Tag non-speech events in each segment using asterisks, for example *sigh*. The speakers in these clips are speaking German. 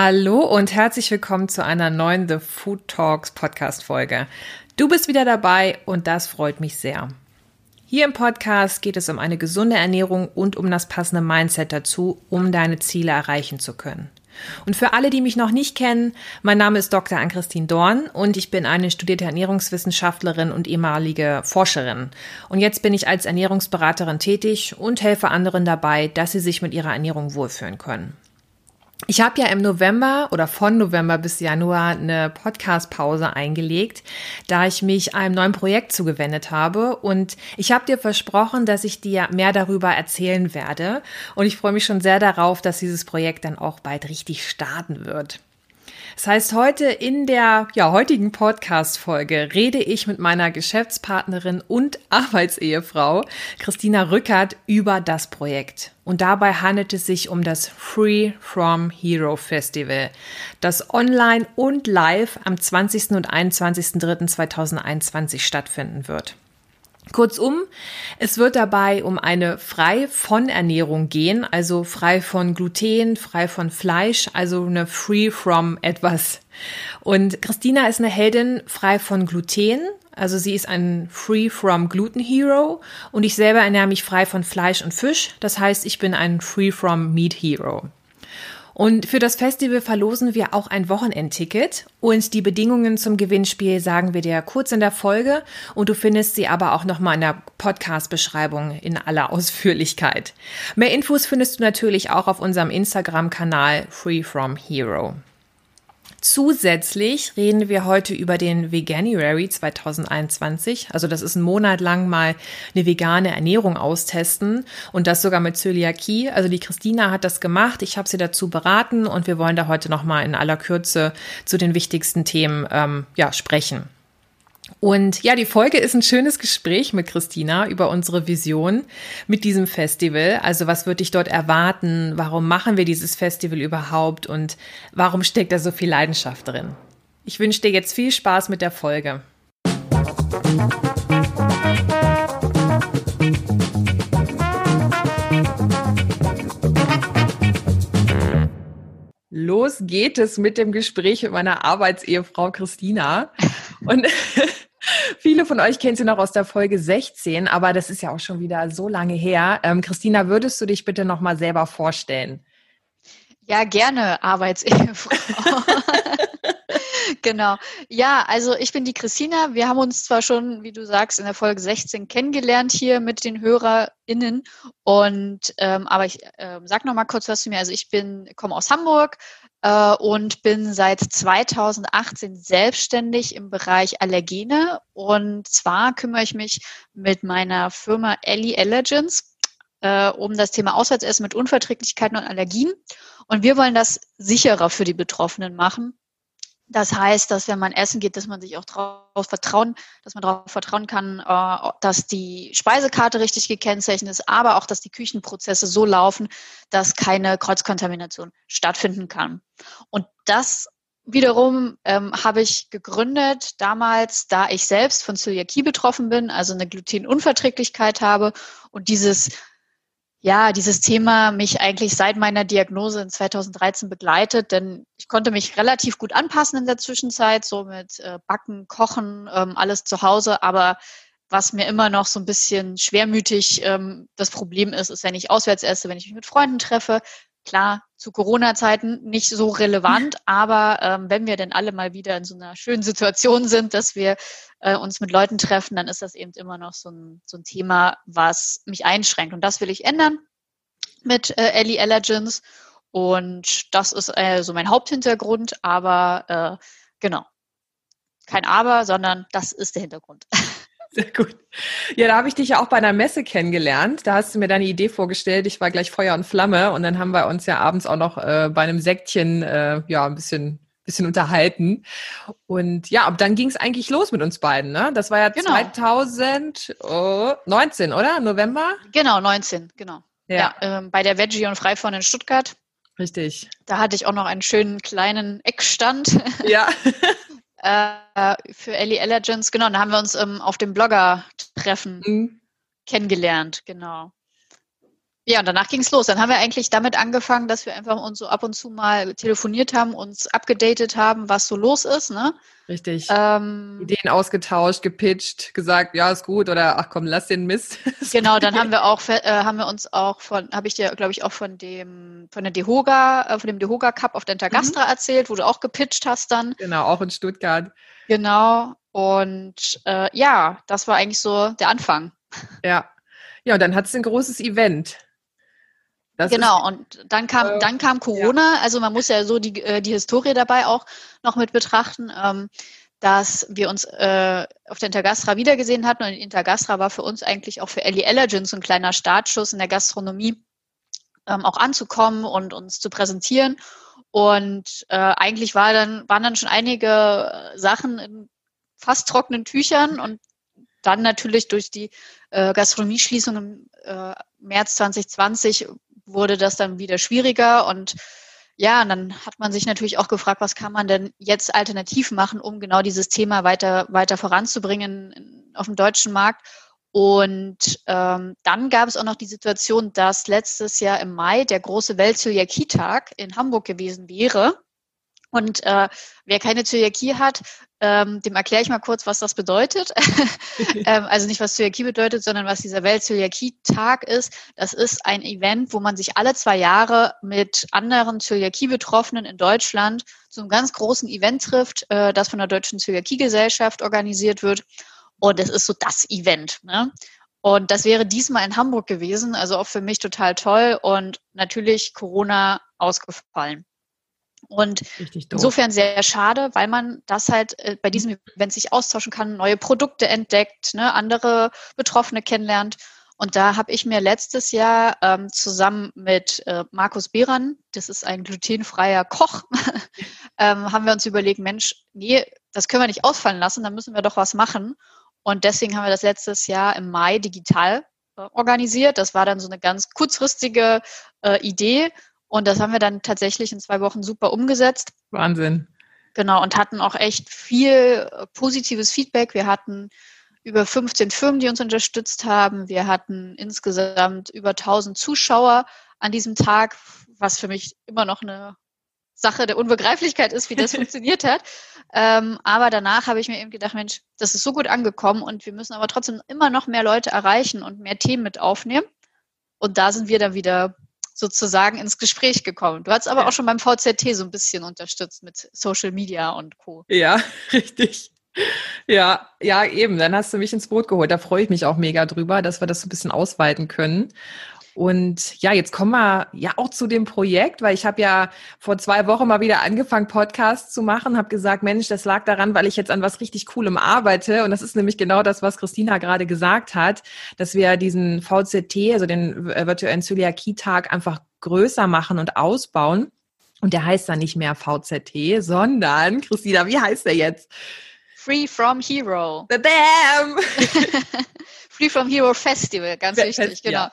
Hallo und herzlich willkommen zu einer neuen The Food Talks Podcast Folge. Du bist wieder dabei und das freut mich sehr. Hier im Podcast geht es um eine gesunde Ernährung und um das passende Mindset dazu, um deine Ziele erreichen zu können. Und für alle, die mich noch nicht kennen, mein Name ist Dr. Ann-Christine Dorn und ich bin eine studierte Ernährungswissenschaftlerin und ehemalige Forscherin. Und jetzt bin ich als Ernährungsberaterin tätig und helfe anderen dabei, dass sie sich mit ihrer Ernährung wohlfühlen können. Ich habe ja im November oder von November bis Januar eine Podcast-Pause eingelegt, da ich mich einem neuen Projekt zugewendet habe. Und ich habe dir versprochen, dass ich dir mehr darüber erzählen werde. Und ich freue mich schon sehr darauf, dass dieses Projekt dann auch bald richtig starten wird. Das heißt, heute in der ja, heutigen Podcast-Folge rede ich mit meiner Geschäftspartnerin und Arbeitsehefrau Christina Rückert über das Projekt. Und dabei handelt es sich um das Free From Hero Festival, das online und live am 20. und 21.03.2021 stattfinden wird. Kurzum, es wird dabei um eine frei von Ernährung gehen, also frei von Gluten, frei von Fleisch, also eine free from etwas. Und Christina ist eine Heldin frei von Gluten, also sie ist ein free from gluten hero und ich selber ernähre mich frei von Fleisch und Fisch, das heißt, ich bin ein free from meat hero. Und für das Festival verlosen wir auch ein Wochenendticket und die Bedingungen zum Gewinnspiel sagen wir dir kurz in der Folge und du findest sie aber auch nochmal in der Podcast-Beschreibung in aller Ausführlichkeit. Mehr Infos findest du natürlich auch auf unserem Instagram-Kanal Free From Hero. Zusätzlich reden wir heute über den Veganuary 2021. Also das ist ein Monat lang mal eine vegane Ernährung austesten und das sogar mit Zöliakie. Also die Christina hat das gemacht. Ich habe sie dazu beraten und wir wollen da heute noch mal in aller Kürze zu den wichtigsten Themen ähm, ja sprechen. Und ja, die Folge ist ein schönes Gespräch mit Christina über unsere Vision mit diesem Festival. Also was wird dich dort erwarten? Warum machen wir dieses Festival überhaupt? Und warum steckt da so viel Leidenschaft drin? Ich wünsche dir jetzt viel Spaß mit der Folge. Los geht es mit dem Gespräch mit meiner Arbeitsehefrau Christina. Und *laughs* viele von euch kennen sie noch aus der Folge 16, aber das ist ja auch schon wieder so lange her. Ähm, Christina, würdest du dich bitte nochmal selber vorstellen? Ja, gerne, Arbeitsehefrau. *laughs* genau. Ja, also ich bin die Christina. Wir haben uns zwar schon, wie du sagst, in der Folge 16 kennengelernt hier mit den HörerInnen. Und ähm, aber ich äh, sag noch mal kurz was zu mir. Also ich bin, komme aus Hamburg, äh, und bin seit 2018 selbstständig im Bereich Allergene. Und zwar kümmere ich mich mit meiner Firma Ellie Allergens äh, um das Thema Auswärtsessen mit Unverträglichkeiten und Allergien. Und wir wollen das sicherer für die Betroffenen machen. Das heißt, dass wenn man essen geht, dass man sich auch darauf vertrauen, dass man darauf vertrauen kann, äh, dass die Speisekarte richtig gekennzeichnet ist, aber auch, dass die Küchenprozesse so laufen, dass keine Kreuzkontamination stattfinden kann. Und das wiederum ähm, habe ich gegründet damals, da ich selbst von Zöliakie betroffen bin, also eine Glutenunverträglichkeit habe und dieses ja, dieses Thema mich eigentlich seit meiner Diagnose in 2013 begleitet, denn ich konnte mich relativ gut anpassen in der Zwischenzeit, so mit äh, Backen, Kochen, ähm, alles zu Hause, aber was mir immer noch so ein bisschen schwermütig ähm, das Problem ist, ist, wenn ich auswärts esse, wenn ich mich mit Freunden treffe. Klar, zu Corona-Zeiten nicht so relevant, *laughs* aber ähm, wenn wir denn alle mal wieder in so einer schönen Situation sind, dass wir äh, uns mit Leuten treffen, dann ist das eben immer noch so ein, so ein Thema, was mich einschränkt. Und das will ich ändern mit äh, Ellie Allergens. Und das ist äh, so mein Haupthintergrund, aber äh, genau. Kein Aber, sondern das ist der Hintergrund. *laughs* Sehr gut. Ja, da habe ich dich ja auch bei einer Messe kennengelernt. Da hast du mir deine Idee vorgestellt. Ich war gleich Feuer und Flamme und dann haben wir uns ja abends auch noch äh, bei einem Sektchen äh, ja ein bisschen bisschen unterhalten. Und ja, ab dann ging es eigentlich los mit uns beiden. Ne? Das war ja genau. 2019, oder? November? Genau, 19, genau. Ja, ja ähm, bei der Veggie und Freifond in Stuttgart. Richtig. Da hatte ich auch noch einen schönen kleinen Eckstand. Ja. *laughs* äh, für Ellie Allergens, genau. Da haben wir uns ähm, auf dem Blogger-Treffen mhm. kennengelernt, genau. Ja, und danach ging es los. Dann haben wir eigentlich damit angefangen, dass wir einfach uns so ab und zu mal telefoniert haben, uns abgedatet haben, was so los ist. Ne? Richtig. Ähm, Ideen ausgetauscht, gepitcht, gesagt, ja, ist gut oder ach komm, lass den Mist. *laughs* genau, dann haben *laughs* wir auch, äh, haben wir uns auch von, habe ich dir, glaube ich, auch von dem, von der Dehoga, äh, von dem Dehoga Cup auf Dentagastra mhm. erzählt, wo du auch gepitcht hast dann. Genau, auch in Stuttgart. Genau. Und äh, ja, das war eigentlich so der Anfang. Ja. Ja, und dann hat es ein großes Event. Das genau, und dann kam, äh, dann kam Corona, ja. also man muss ja so die, äh, die Historie dabei auch noch mit betrachten, ähm, dass wir uns äh, auf der Intergastra wiedergesehen hatten und Intergastra war für uns eigentlich auch für Ellie Allergens ein kleiner Startschuss in der Gastronomie ähm, auch anzukommen und uns zu präsentieren. Und äh, eigentlich war dann, waren dann schon einige Sachen in fast trockenen Tüchern und dann natürlich durch die äh, Gastronomieschließung im äh, März 2020 wurde das dann wieder schwieriger und ja, und dann hat man sich natürlich auch gefragt, was kann man denn jetzt alternativ machen, um genau dieses Thema weiter, weiter voranzubringen auf dem deutschen Markt. Und ähm, dann gab es auch noch die Situation, dass letztes Jahr im Mai der große Weltzöliakie-Tag in Hamburg gewesen wäre. Und äh, wer keine Zöliakie hat, ähm, dem erkläre ich mal kurz, was das bedeutet. *laughs* ähm, also nicht, was Zöliakie bedeutet, sondern was dieser Welt-Zöliakie-Tag ist. Das ist ein Event, wo man sich alle zwei Jahre mit anderen Zöliakie-Betroffenen in Deutschland zu einem ganz großen Event trifft, äh, das von der Deutschen Zöliakie-Gesellschaft organisiert wird. Und es ist so das Event. Ne? Und das wäre diesmal in Hamburg gewesen, also auch für mich total toll und natürlich Corona ausgefallen. Und insofern sehr schade, weil man das halt äh, bei diesem Event sich austauschen kann, neue Produkte entdeckt, ne, andere Betroffene kennenlernt. Und da habe ich mir letztes Jahr ähm, zusammen mit äh, Markus Behran, das ist ein glutenfreier Koch, *laughs* ähm, haben wir uns überlegt, Mensch, nee, das können wir nicht ausfallen lassen, da müssen wir doch was machen. Und deswegen haben wir das letztes Jahr im Mai digital äh, organisiert. Das war dann so eine ganz kurzfristige äh, Idee und das haben wir dann tatsächlich in zwei Wochen super umgesetzt. Wahnsinn. Genau, und hatten auch echt viel äh, positives Feedback. Wir hatten über 15 Firmen, die uns unterstützt haben. Wir hatten insgesamt über 1000 Zuschauer an diesem Tag, was für mich immer noch eine Sache der Unbegreiflichkeit ist, wie das *laughs* funktioniert hat. Ähm, aber danach habe ich mir eben gedacht, Mensch, das ist so gut angekommen und wir müssen aber trotzdem immer noch mehr Leute erreichen und mehr Themen mit aufnehmen. Und da sind wir dann wieder sozusagen ins Gespräch gekommen. Du hast aber ja. auch schon beim VZT so ein bisschen unterstützt mit Social Media und Co. Ja, *laughs* richtig. Ja, ja, eben. Dann hast du mich ins Boot geholt. Da freue ich mich auch mega drüber, dass wir das so ein bisschen ausweiten können. Und ja, jetzt kommen wir ja auch zu dem Projekt, weil ich habe ja vor zwei Wochen mal wieder angefangen, Podcasts zu machen, habe gesagt, Mensch, das lag daran, weil ich jetzt an was richtig Coolem arbeite. Und das ist nämlich genau das, was Christina gerade gesagt hat, dass wir diesen VZT, also den äh, virtuellen Zöliakie-Tag, einfach größer machen und ausbauen. Und der heißt dann nicht mehr VZT, sondern, Christina, wie heißt der jetzt? Free from Hero. Bam! *laughs* Free from Hero Festival, ganz Fest, wichtig, genau. Ja.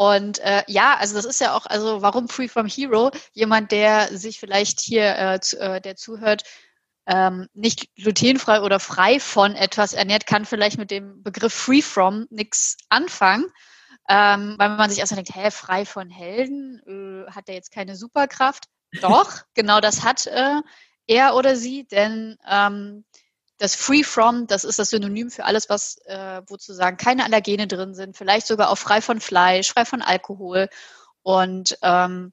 Und äh, ja, also das ist ja auch, also warum Free from Hero? Jemand, der sich vielleicht hier, äh, zu, äh, der zuhört, ähm, nicht glutenfrei oder frei von etwas ernährt, kann vielleicht mit dem Begriff Free from nichts anfangen. Ähm, weil man sich erstmal denkt, hä, frei von Helden, äh, hat der jetzt keine Superkraft? Doch, *laughs* genau das hat äh, er oder sie, denn ähm, das Free From, das ist das Synonym für alles, was, äh, wo zu sagen, keine Allergene drin sind, vielleicht sogar auch frei von Fleisch, frei von Alkohol. Und ähm,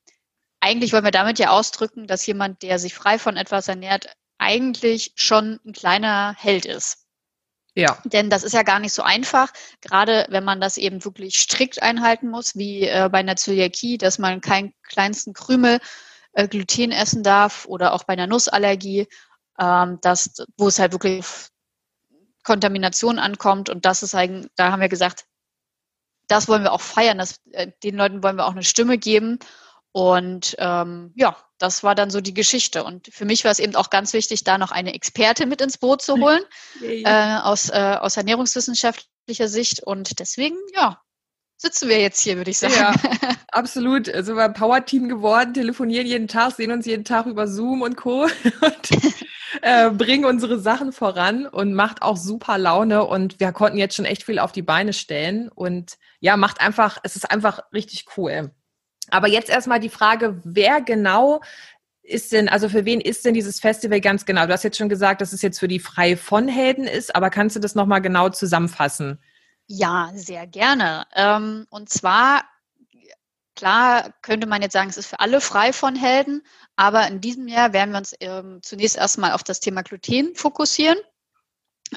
eigentlich wollen wir damit ja ausdrücken, dass jemand, der sich frei von etwas ernährt, eigentlich schon ein kleiner Held ist. Ja. Denn das ist ja gar nicht so einfach, gerade wenn man das eben wirklich strikt einhalten muss, wie äh, bei einer Zöliakie, dass man keinen kleinsten Krümel äh, Gluten essen darf oder auch bei einer Nussallergie ähm, dass, wo es halt wirklich Kontamination ankommt und das ist eigentlich, da haben wir gesagt, das wollen wir auch feiern, das, äh, den Leuten wollen wir auch eine Stimme geben und ähm, ja, das war dann so die Geschichte. Und für mich war es eben auch ganz wichtig, da noch eine Experte mit ins Boot zu holen, *laughs* äh, aus, äh, aus ernährungswissenschaftlicher Sicht. Und deswegen, ja, sitzen wir jetzt hier, würde ich sagen. Ja, *laughs* absolut. Also wir Power-Team geworden, telefonieren jeden Tag, sehen uns jeden Tag über Zoom und Co. *laughs* Und äh, bringen unsere Sachen voran und macht auch super Laune und wir konnten jetzt schon echt viel auf die Beine stellen und ja, macht einfach, es ist einfach richtig cool. Aber jetzt erstmal die Frage, wer genau ist denn, also für wen ist denn dieses Festival ganz genau? Du hast jetzt schon gesagt, dass es jetzt für die Frei von Helden ist, aber kannst du das nochmal genau zusammenfassen? Ja, sehr gerne. Ähm, und zwar, klar könnte man jetzt sagen, es ist für alle frei von Helden, aber in diesem Jahr werden wir uns ähm, zunächst erstmal auf das Thema Gluten fokussieren.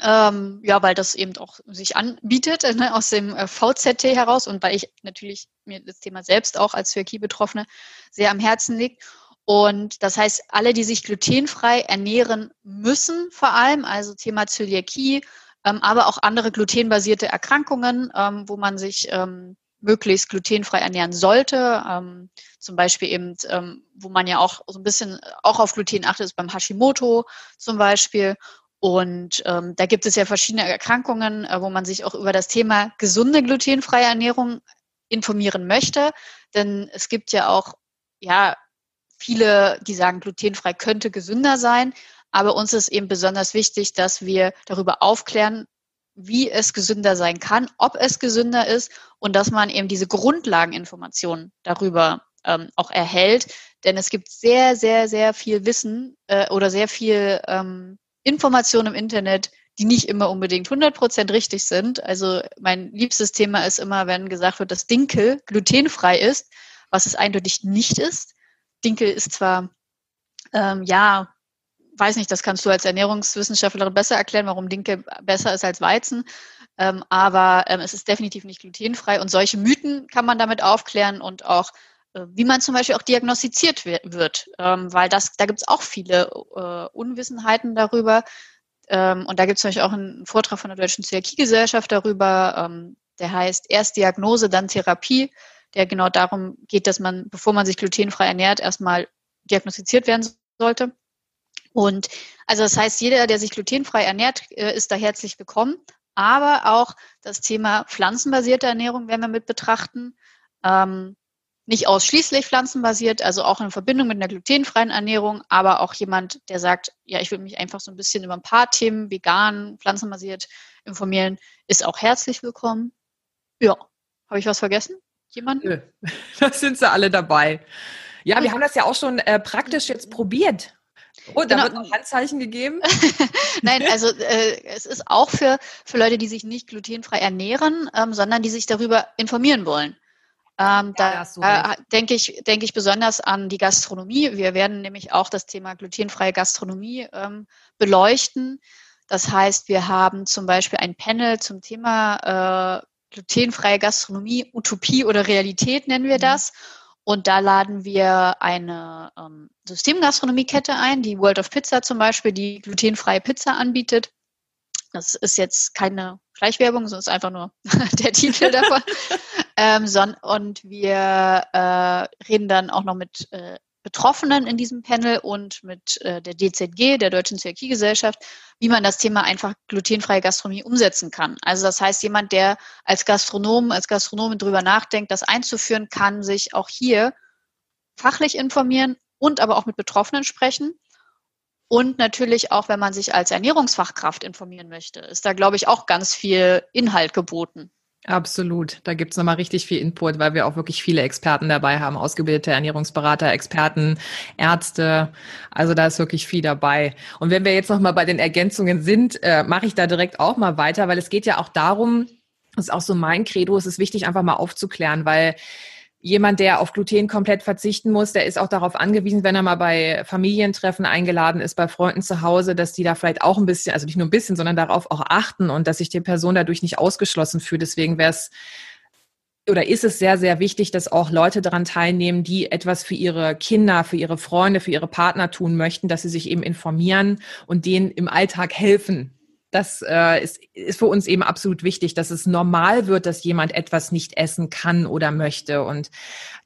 Ähm, ja, weil das eben auch sich anbietet ne, aus dem äh, VZT heraus und weil ich natürlich mir das Thema selbst auch als Zöliakie-Betroffene sehr am Herzen liegt. Und das heißt, alle, die sich glutenfrei ernähren müssen, vor allem, also Thema Zöliakie, ähm, aber auch andere glutenbasierte Erkrankungen, ähm, wo man sich ähm, möglichst glutenfrei ernähren sollte. Ähm, zum Beispiel eben, ähm, wo man ja auch so ein bisschen auch auf Gluten achtet, ist beim Hashimoto zum Beispiel. Und ähm, da gibt es ja verschiedene Erkrankungen, äh, wo man sich auch über das Thema gesunde glutenfreie Ernährung informieren möchte. Denn es gibt ja auch ja viele, die sagen, glutenfrei könnte gesünder sein. Aber uns ist eben besonders wichtig, dass wir darüber aufklären, wie es gesünder sein kann, ob es gesünder ist und dass man eben diese Grundlageninformationen darüber ähm, auch erhält. Denn es gibt sehr, sehr, sehr viel Wissen äh, oder sehr viel ähm, Informationen im Internet, die nicht immer unbedingt 100% richtig sind. Also mein liebstes Thema ist immer, wenn gesagt wird, dass Dinkel glutenfrei ist, was es eindeutig nicht ist. Dinkel ist zwar, ähm, ja, weiß nicht, das kannst du als Ernährungswissenschaftlerin besser erklären, warum Dinkel besser ist als Weizen. Ähm, aber ähm, es ist definitiv nicht glutenfrei und solche Mythen kann man damit aufklären und auch äh, wie man zum Beispiel auch diagnostiziert wird, ähm, weil das, da gibt es auch viele äh, Unwissenheiten darüber. Ähm, und da gibt es zum Beispiel auch einen Vortrag von der Deutschen Zöliakie-Gesellschaft darüber, ähm, der heißt erst Diagnose, dann Therapie, der genau darum geht, dass man, bevor man sich glutenfrei ernährt, erstmal diagnostiziert werden sollte. Und also das heißt, jeder, der sich glutenfrei ernährt, äh, ist da herzlich willkommen. Aber auch das Thema pflanzenbasierte Ernährung werden wir mit betrachten. Ähm, nicht ausschließlich pflanzenbasiert, also auch in Verbindung mit einer glutenfreien Ernährung, aber auch jemand, der sagt, ja, ich will mich einfach so ein bisschen über ein paar Themen vegan, pflanzenbasiert informieren, ist auch herzlich willkommen. Ja, habe ich was vergessen? Jemand? Nö, *laughs* da sind sie alle dabei. Ja, wir haben das ja auch schon äh, praktisch jetzt probiert. Oh, da genau. wird noch Handzeichen gegeben? *laughs* Nein, also äh, es ist auch für, für Leute, die sich nicht glutenfrei ernähren, ähm, sondern die sich darüber informieren wollen. Ähm, ja, da äh, denke ich, denke ich besonders an die Gastronomie. Wir werden nämlich auch das Thema glutenfreie Gastronomie ähm, beleuchten. Das heißt, wir haben zum Beispiel ein Panel zum Thema äh, glutenfreie Gastronomie, Utopie oder Realität nennen wir mhm. Und da laden wir eine ähm, Systemgastronomiekette ein, die World of Pizza zum Beispiel, die glutenfreie Pizza anbietet. Das ist jetzt keine Schleichwerbung, sondern ist einfach nur *laughs* der Titel davon. *laughs* ähm, son und wir äh, reden dann auch noch mit äh, Betroffenen in diesem Panel und mit äh, der DZG, der Deutschen Zöliakiegesellschaft, wie man das Thema einfach glutenfreie Gastronomie umsetzen kann. Also das heißt, jemand, der als Gastronom, als Gastronomin drüber nachdenkt, das einzuführen, kann sich auch hier fachlich informieren und aber auch mit Betroffenen sprechen. Und natürlich auch, wenn man sich als Ernährungsfachkraft informieren möchte, ist da, glaube ich, auch ganz viel Inhalt geboten. Absolut. Da gibt's nochmal richtig viel Input, weil wir auch wirklich viele Experten dabei haben, ausgebildete Ernährungsberater, Experten, Ärzte. Also da ist wirklich viel dabei. Und wenn wir jetzt nochmal bei den Ergänzungen sind, äh, mache ich da direkt auch mal weiter, weil es geht ja auch darum, das ist auch so mein Credo, es ist wichtig, einfach mal aufzuklären, weil jemand, der auf Gluten komplett verzichten muss, der ist auch darauf angewiesen, wenn er mal bei Familientreffen eingeladen ist, bei Freunden zu Hause, dass die da vielleicht auch ein bisschen, also nicht nur ein bisschen, sondern darauf auch achten und dass sich die Person dadurch nicht ausgeschlossen fühlt. Deswegen wäre es oder ist es sehr, sehr wichtig, dass auch Leute daran teilnehmen, die etwas für ihre Kinder, für ihre Freunde, für ihre Partner tun möchten, dass sie sich eben informieren und denen im Alltag helfen das äh, ist, ist für uns eben absolut wichtig, dass es normal wird, dass jemand etwas nicht essen kann oder möchte und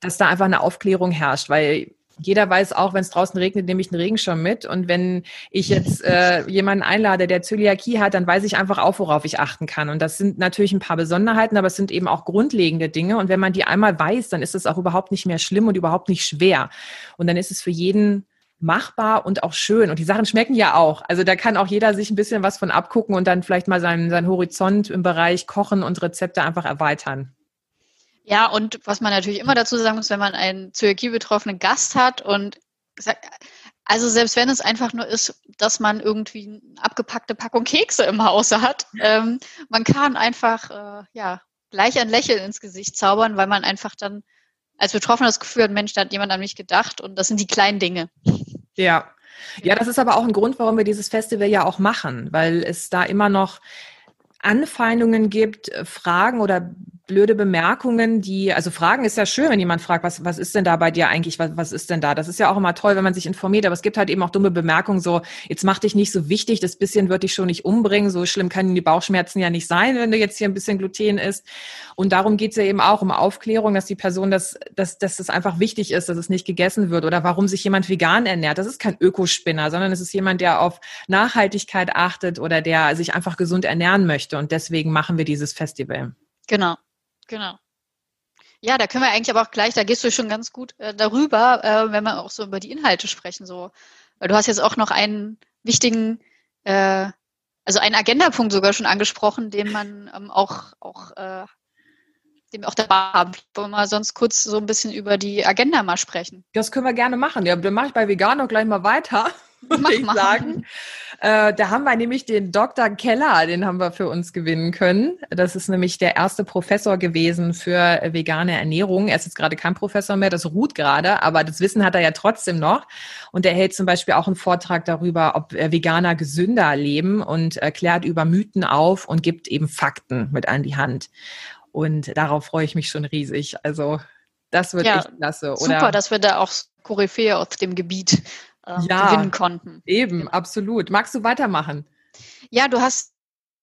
dass da einfach eine Aufklärung herrscht, weil jeder weiß auch, wenn es draußen regnet, nehme ich einen Regenschirm mit. Und wenn ich jetzt äh, jemanden einlade, der Zöliakie hat, dann weiß ich einfach auch, worauf ich achten kann. Und das sind natürlich ein paar Besonderheiten, aber es sind eben auch grundlegende Dinge. Und wenn man die einmal weiß, dann ist es auch überhaupt nicht mehr schlimm und überhaupt nicht schwer. Und dann ist es für jeden machbar und auch schön. Und die Sachen schmecken ja auch. Also da kann auch jeder sich ein bisschen was von abgucken und dann vielleicht mal seinen, seinen Horizont im Bereich Kochen und Rezepte einfach erweitern. Ja, und was man natürlich immer dazu sagen muss, wenn man einen Zöliakie betroffenen Gast hat und also selbst wenn es einfach nur ist, dass man irgendwie eine abgepackte Packung Kekse im Hause hat, ähm, man kann einfach äh, ja gleich ein Lächeln ins Gesicht zaubern, weil man einfach dann als Betroffener das Gefühl hat, Mensch, da hat jemand an mich gedacht und das sind die kleinen Dinge. Ja. Ja, das ist aber auch ein Grund, warum wir dieses Festival ja auch machen, weil es da immer noch Anfeindungen gibt, Fragen oder blöde Bemerkungen, die, also Fragen ist ja schön, wenn jemand fragt, was, was ist denn da bei dir eigentlich, was, was ist denn da? Das ist ja auch immer toll, wenn man sich informiert, aber es gibt halt eben auch dumme Bemerkungen, so, jetzt mach dich nicht so wichtig, das bisschen wird dich schon nicht umbringen, so schlimm können die Bauchschmerzen ja nicht sein, wenn du jetzt hier ein bisschen Gluten isst. Und darum geht's ja eben auch um Aufklärung, dass die Person, das, dass, dass das einfach wichtig ist, dass es nicht gegessen wird oder warum sich jemand vegan ernährt. Das ist kein Ökospinner, sondern es ist jemand, der auf Nachhaltigkeit achtet oder der sich einfach gesund ernähren möchte. Und deswegen machen wir dieses Festival. Genau. Genau. Ja, da können wir eigentlich aber auch gleich, da gehst du schon ganz gut äh, darüber, äh, wenn wir auch so über die Inhalte sprechen. So. Weil du hast jetzt auch noch einen wichtigen, äh, also einen Agendapunkt sogar schon angesprochen, den man ähm, auch, auch äh, den wir auch dabei haben. Wollen wir mal sonst kurz so ein bisschen über die Agenda mal sprechen? Das können wir gerne machen. Ja, dann mache ich bei Vegan gleich mal weiter. *laughs* Mach, ich sagen. Äh, da haben wir nämlich den Dr. Keller, den haben wir für uns gewinnen können. Das ist nämlich der erste Professor gewesen für vegane Ernährung. Er ist jetzt gerade kein Professor mehr, das ruht gerade, aber das Wissen hat er ja trotzdem noch. Und er hält zum Beispiel auch einen Vortrag darüber, ob Veganer gesünder leben und erklärt über Mythen auf und gibt eben Fakten mit an die Hand. Und darauf freue ich mich schon riesig. Also das wird ja, echt klasse. Oder? Super, dass wir da auch Koryphäe aus dem Gebiet äh, ja, gewinnen konnten. Eben, absolut. Magst du weitermachen? Ja, du hast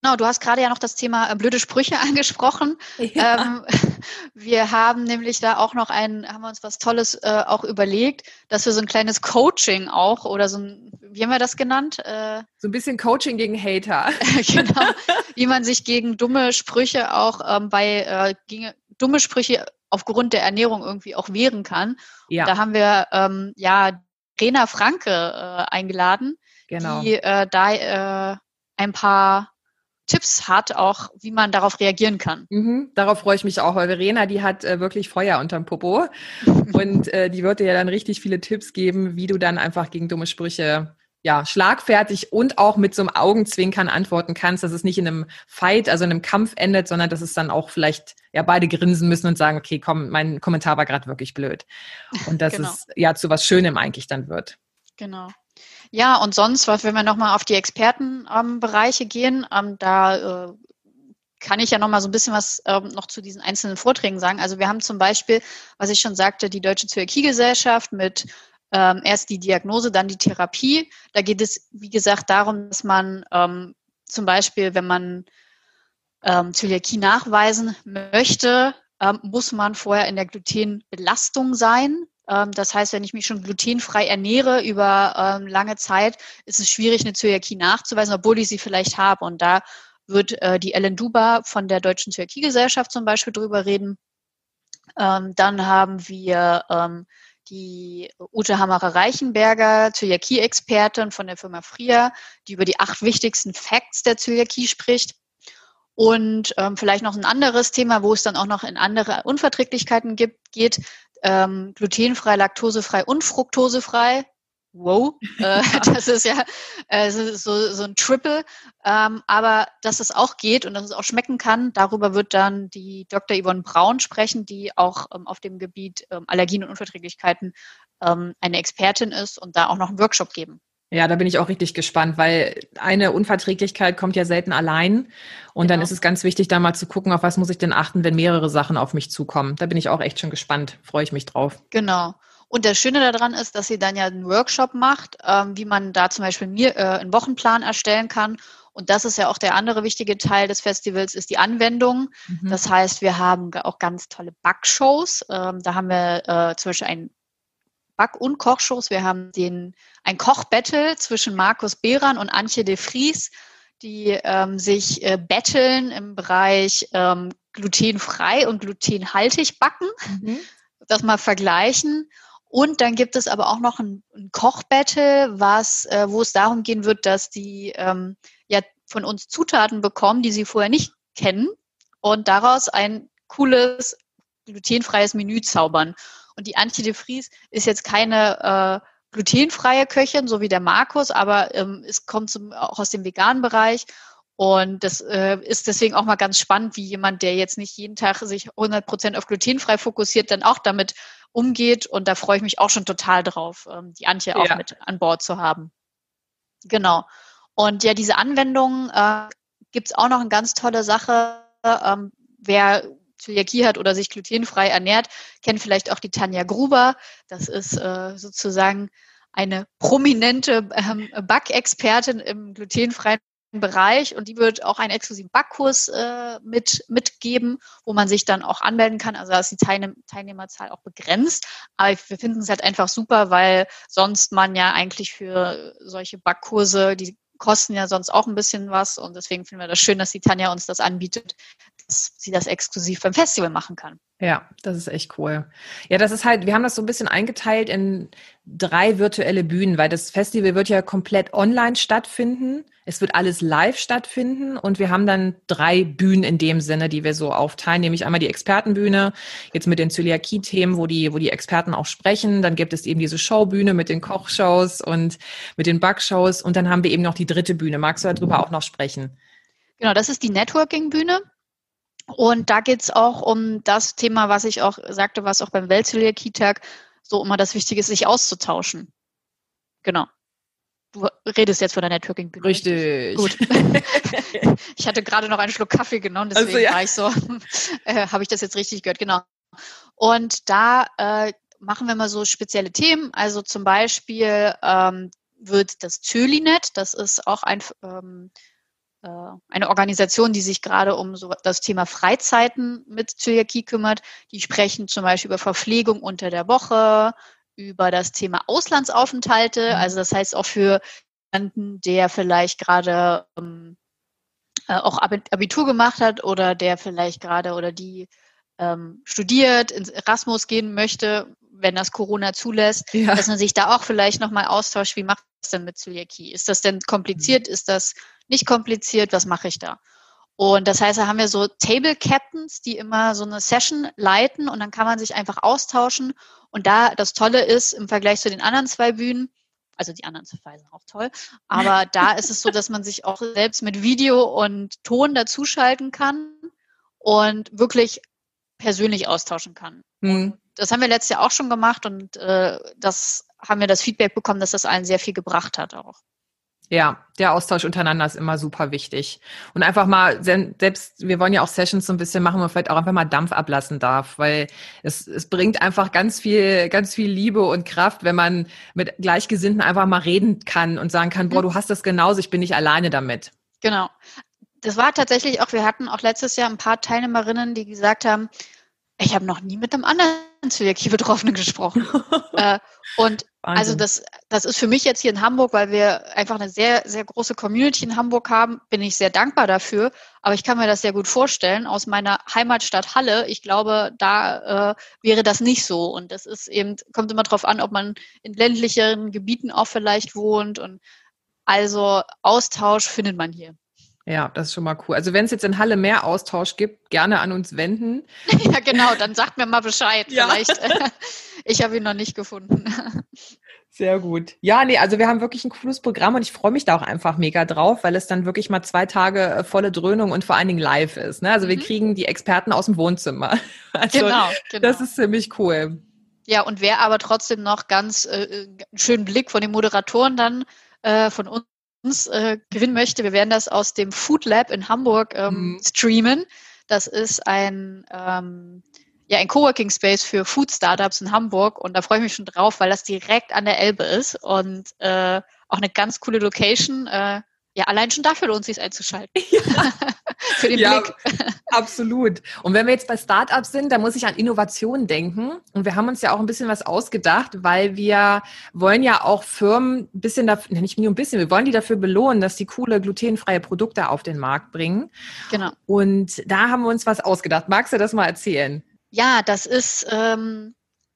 Genau, du hast gerade ja noch das Thema äh, blöde Sprüche *laughs* angesprochen. Ja. Ähm, *laughs* wir haben nämlich da auch noch ein, haben wir uns was Tolles äh, auch überlegt, dass wir so ein kleines Coaching auch oder so ein, wie haben wir das genannt? Äh, so ein bisschen Coaching gegen Hater. *laughs* genau, wie man sich gegen dumme Sprüche auch ähm, bei äh, gegen dumme Sprüche aufgrund der Ernährung irgendwie auch wehren kann. Ja. da haben wir ähm, ja Rena Franke äh, eingeladen, genau. die äh, da äh, ein paar Tipps hat, auch wie man darauf reagieren kann. Mhm, darauf freue ich mich auch, weil Verena, die hat äh, wirklich Feuer unterm Popo *laughs* und äh, die wird dir ja dann richtig viele Tipps geben, wie du dann einfach gegen dumme Sprüche ja, schlagfertig und auch mit so einem Augenzwinkern antworten kannst, dass es nicht in einem Fight, also in einem Kampf endet, sondern dass es dann auch vielleicht ja beide grinsen müssen und sagen, okay, komm, mein Kommentar war gerade wirklich blöd. Und dass genau. es ja zu was Schönem eigentlich dann wird. Genau. Ja, und sonst, was, wenn wir nochmal auf die Expertenbereiche ähm, gehen, ähm, da äh, kann ich ja noch mal so ein bisschen was ähm, noch zu diesen einzelnen Vorträgen sagen. Also wir haben zum Beispiel, was ich schon sagte, die Deutsche Zöliakiegesellschaft mit ähm, erst die Diagnose, dann die Therapie. Da geht es, wie gesagt, darum, dass man ähm, zum Beispiel, wenn man ähm, Zöliakie nachweisen möchte, ähm, muss man vorher in der Glutenbelastung sein. Ähm, das heißt, wenn ich mich schon glutenfrei ernähre über ähm, lange Zeit, ist es schwierig, eine Zöliakie nachzuweisen, obwohl ich sie vielleicht habe. Und da wird äh, die Ellen Duba von der Deutschen Zöliakiegesellschaft zum Beispiel drüber reden. Dann haben wir die Ute Hammerer-Reichenberger, Zöliakie-Expertin von der Firma Fria, die über die acht wichtigsten Facts der Zöliakie spricht. Und ähm, vielleicht noch ein anderes Thema, wo es dann auch noch in andere Unverträglichkeiten gibt, geht, ähm, glutenfrei, laktosefrei und fruktosefrei wow, *laughs* äh, *laughs* das ist ja äh, so, so ein Triple. Ähm, aber dass es auch geht und dass es auch schmecken kann, darüber wird dann die Dr. Yvonne Braun sprechen, die auch ähm, auf dem Gebiet ähm, Allergien und Unverträglichkeiten ähm, eine Expertin ist und da auch noch einen Workshop geben. Ja, da bin ich auch richtig gespannt, weil eine Unverträglichkeit kommt ja selten allein. Und genau. dann ist es ganz wichtig, da mal zu gucken, auf was muss ich denn achten, wenn mehrere Sachen auf mich zukommen. Da bin ich auch echt schon gespannt. Freue ich mich drauf. Genau. Und das Schöne daran ist, dass sie dann ja einen Workshop macht, ähm, wie man da zum Beispiel mir äh, einen Wochenplan erstellen kann. Und das ist ja auch der andere wichtige Teil des Festivals, ist die Anwendung. Mhm. Das heißt, wir haben auch ganz tolle Backshows. Ähm, da haben wir äh, zum Beispiel ein Back- und Kochshows. Wir haben den, ein Kochbattle zwischen Markus Behran und Antje de Vries, die ähm, sich äh, betteln im Bereich ähm, glutenfrei und glutenhaltig backen. Mhm. Das mal vergleichen. Und dann gibt es aber auch noch ein, ein Kochbattle, was, äh, wo es darum gehen wird, dass die ähm, ja von uns Zutaten bekommen, die sie vorher nicht kennen und daraus ein cooles glutenfreies Menü zaubern. Und die Antje de Vries ist jetzt keine äh, glutenfreie Köchin, so wie der Markus, aber ähm, es kommt zum, auch aus dem veganen Bereich und das äh, ist deswegen auch mal ganz spannend, wie jemand, der jetzt nicht jeden Tag sich 100 Prozent auf glutenfrei fokussiert, dann auch damit umgeht. Und da freue ich mich auch schon total drauf, ähm, die Antje auch mit an Bord zu haben. Genau. Und ja, diese Anwendung äh, gibt es auch noch eine ganz tolle Sache. Ähm, wer Zöliakie hat oder sich glutenfrei ernährt, kennt vielleicht auch die Tanja Gruber. Das ist äh, sozusagen eine prominente ähm, Backexpertin im glutenfreien Bereich und die wird auch einen exklusiven Backkurs äh, mit, mitgeben, wo man sich dann auch anmelden kann. Also da ist die Teilnehm Teilnehmerzahl auch begrenzt. Aber wir finden es halt einfach super, weil sonst man ja eigentlich für solche Backkurse, die kosten ja sonst auch ein bisschen was und deswegen finden wir das schön, dass die Tanja uns das anbietet, dass sie das exklusiv beim Festival machen kann. Ja, das ist echt cool. Ja, das ist halt, wir haben das so ein bisschen eingeteilt in drei virtuelle Bühnen, weil das Festival wird ja komplett online stattfinden. Es wird alles live stattfinden und wir haben dann drei Bühnen in dem Sinne, die wir so aufteilen, nämlich einmal die Expertenbühne, jetzt mit den Zöliakie-Themen, wo die, wo die Experten auch sprechen. Dann gibt es eben diese Showbühne mit den Kochshows und mit den Backshows und dann haben wir eben noch die dritte Bühne. Magst du darüber auch noch sprechen? Genau, das ist die Networking-Bühne. Und da geht es auch um das Thema, was ich auch sagte, was auch beim Weltzöliakie-Tag so immer das Wichtige ist, sich auszutauschen. Genau. Du redest jetzt von der Networking-Bühne. Richtig. Gut. *laughs* ich hatte gerade noch einen Schluck Kaffee genommen, deswegen also, ja. war ich so, *laughs* äh, habe ich das jetzt richtig gehört, genau. Und da äh, machen wir mal so spezielle Themen. Also zum Beispiel ähm, wird das Zölinet, das ist auch ein ähm, äh, eine Organisation, die sich gerade um so das Thema Freizeiten mit Zöliakie kümmert. Die sprechen zum Beispiel über Verpflegung unter der Woche, über das Thema Auslandsaufenthalte. Mhm. Also das heißt auch für jemanden, der vielleicht gerade ähm, äh, auch Abitur gemacht hat oder der vielleicht gerade oder die ähm, studiert, ins Erasmus gehen möchte, wenn das Corona zulässt, ja. dass man sich da auch vielleicht nochmal austauscht, wie macht das denn mit Zöliakie? Ist das denn kompliziert? Mhm. Ist das nicht kompliziert, was mache ich da? Und das heißt, da haben wir so Table Captains, die immer so eine Session leiten und dann kann man sich einfach austauschen. Und da das Tolle ist, im Vergleich zu den anderen zwei Bühnen, also die anderen zwei sind auch toll, aber *laughs* da ist es so, dass man sich auch selbst mit Video und Ton dazuschalten kann und wirklich persönlich austauschen kann. Mhm. Das haben wir letztes Jahr auch schon gemacht und äh, das haben wir das Feedback bekommen, dass das allen sehr viel gebracht hat auch. Ja, der Austausch untereinander ist immer super wichtig. Und einfach mal, selbst, wir wollen ja auch Sessions so ein bisschen machen, wo man vielleicht auch einfach mal Dampf ablassen darf, weil es, es bringt einfach ganz viel, ganz viel Liebe und Kraft, wenn man mit Gleichgesinnten einfach mal reden kann und sagen kann, boah, mhm. du hast das genauso, ich bin nicht alleine damit. Genau. Das war tatsächlich auch, wir hatten auch letztes Jahr ein paar Teilnehmerinnen, die gesagt haben, ich habe noch nie mit einem anderen Zöliakie-Betroffenen gesprochen. *laughs* äh, und Wahnsinn. also das, das ist für mich jetzt hier in Hamburg, weil wir einfach eine sehr, sehr große Community in Hamburg haben, bin ich sehr dankbar dafür. Aber ich kann mir das sehr gut vorstellen aus meiner Heimatstadt Halle. Ich glaube, da äh, wäre das nicht so. Und das ist eben, kommt immer darauf an, ob man in ländlicheren Gebieten auch vielleicht wohnt. Und also Austausch findet man hier. Ja, das ist schon mal cool. Also wenn es jetzt in Halle mehr Austausch gibt, gerne an uns wenden. *laughs* ja, genau, dann sagt mir mal Bescheid. Ja. Vielleicht. *laughs* ich habe ihn noch nicht gefunden. *laughs* Sehr gut. Ja, nee, also wir haben wirklich ein cooles Programm und ich freue mich da auch einfach mega drauf, weil es dann wirklich mal zwei Tage äh, volle Dröhnung und vor allen Dingen live ist. Ne? Also mhm. wir kriegen die Experten aus dem Wohnzimmer. Also genau, genau. Das ist ziemlich cool. Ja, und wer aber trotzdem noch ganz äh, äh einen schönen Blick von den Moderatoren dann äh, von uns uns äh, gewinnen möchte, wir werden das aus dem Food Lab in Hamburg ähm, mhm. streamen. Das ist ein, ähm, ja, ein Coworking Space für Food Startups in Hamburg und da freue ich mich schon drauf, weil das direkt an der Elbe ist und äh, auch eine ganz coole Location. Äh, ja, allein schon dafür lohnt es sich einzuschalten. Ja. *laughs* *laughs* Für den ja, Blick. Absolut. Und wenn wir jetzt bei Startups sind, da muss ich an Innovation denken. Und wir haben uns ja auch ein bisschen was ausgedacht, weil wir wollen ja auch Firmen ein bisschen dafür, nicht nur ein bisschen, wir wollen die dafür belohnen, dass sie coole glutenfreie Produkte auf den Markt bringen. Genau. Und da haben wir uns was ausgedacht. Magst du das mal erzählen? Ja, das ist ähm,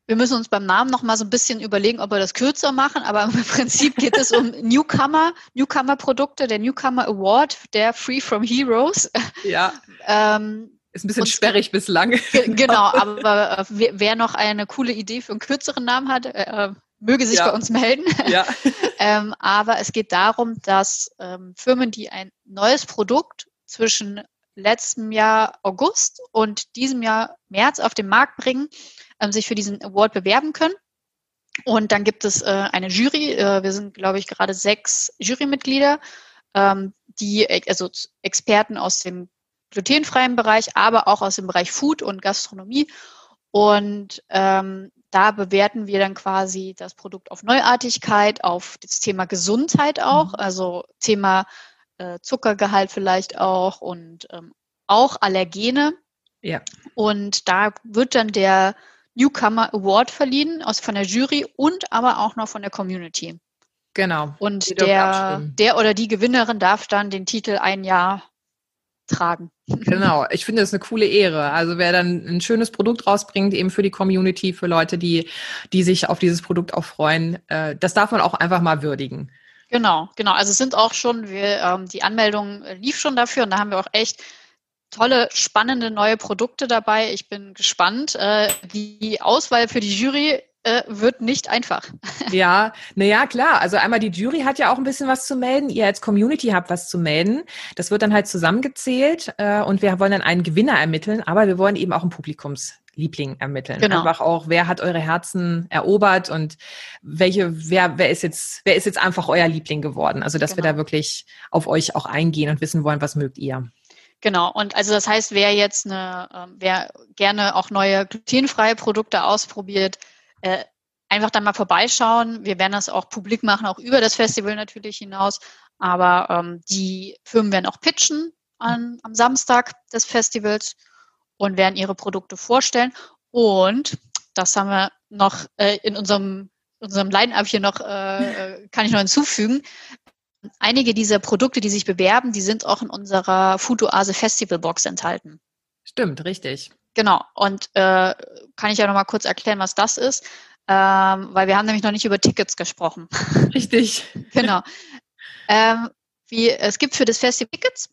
wir müssen uns beim Namen noch mal so ein bisschen überlegen, ob wir das kürzer machen, aber im *laughs* Prinzip geht es um Newcomer, Newcomer-Produkte, der Newcomer Award, der Free from Heroes. Ja. *laughs* ähm, ist ein bisschen und, sperrig bislang. *laughs* Genau, aber äh, wer noch eine coole Idee für einen kürzeren Namen hat, äh, möge sich ja. bei uns melden. Ja. ähm, aber es geht darum, dass ähm, Firmen, die ein neues Produkt zwischen letztem Jahr August und diesem Jahr März auf den Markt bringen, ähm, sich für diesen Award bewerben können. Und dann gibt es äh, eine Jury. Äh, wir sind, glaube ich, gerade sechs Jurymitglieder, ähm, die also Experten aus dem glutenfreien Bereich, aber auch aus dem Bereich Food und Gastronomie. Und ähm, da bewerten wir dann quasi das Produkt auf Neuartigkeit, auf das Thema Gesundheit auch, mhm. also Thema äh, Zuckergehalt vielleicht auch und ähm, auch Allergene. Ja. Und da wird dann der Newcomer Award verliehen aus von der Jury und aber auch noch von der Community. Genau. Und der, der oder die Gewinnerin darf dann den Titel ein Jahr tragen. *laughs* Genau, ich finde das eine coole Ehre. Also wer dann ein schönes Produkt rausbringt, eben für die Community, für Leute, die, die sich auf dieses Produkt auch freuen, äh, das darf man auch einfach mal würdigen. Genau, genau. Also es sind auch schon, wir, ähm, die Anmeldung lief schon dafür und da haben wir auch echt tolle, spannende neue Produkte dabei. Ich bin gespannt. Äh, die Auswahl für die Jury äh, wird nicht einfach. *laughs* Ja, naja, klar. Also einmal die Jury hat ja auch ein bisschen was zu melden. Ihr als Community habt was zu melden. Das wird dann halt zusammengezählt äh, und wir wollen dann einen Gewinner ermitteln, aber wir wollen eben auch einen Publikumsliebling ermitteln. Genau. Einfach auch, wer hat eure Herzen erobert und welche, wer, wer ist jetzt, wer ist jetzt einfach euer Liebling geworden? Also, dass genau. wir da wirklich auf euch auch eingehen und wissen wollen, was mögt ihr. Genau, und also das heißt, wer jetzt eine, ähm, wer gerne auch neue glutenfreie Produkte ausprobiert, äh, einfach dann mal vorbeischauen. Wir werden das auch publik machen, auch über das Festival natürlich hinaus. Aber ähm, die Firmen werden auch pitchen an, am Samstag des Festivals und werden ihre Produkte vorstellen. Und das haben wir noch äh, in unserem, unserem Line-Up hier noch, äh, äh kann ich noch hinzufügen. Einige dieser Produkte, die sich bewerben, die sind auch in unserer Futuase Festival Box enthalten. Stimmt, richtig. Genau. Und äh, kann ich ja noch mal kurz erklären, was das ist, ähm, weil wir haben nämlich noch nicht über Tickets gesprochen. Richtig. *laughs* genau. Ähm, wie, es gibt für das Festival Tickets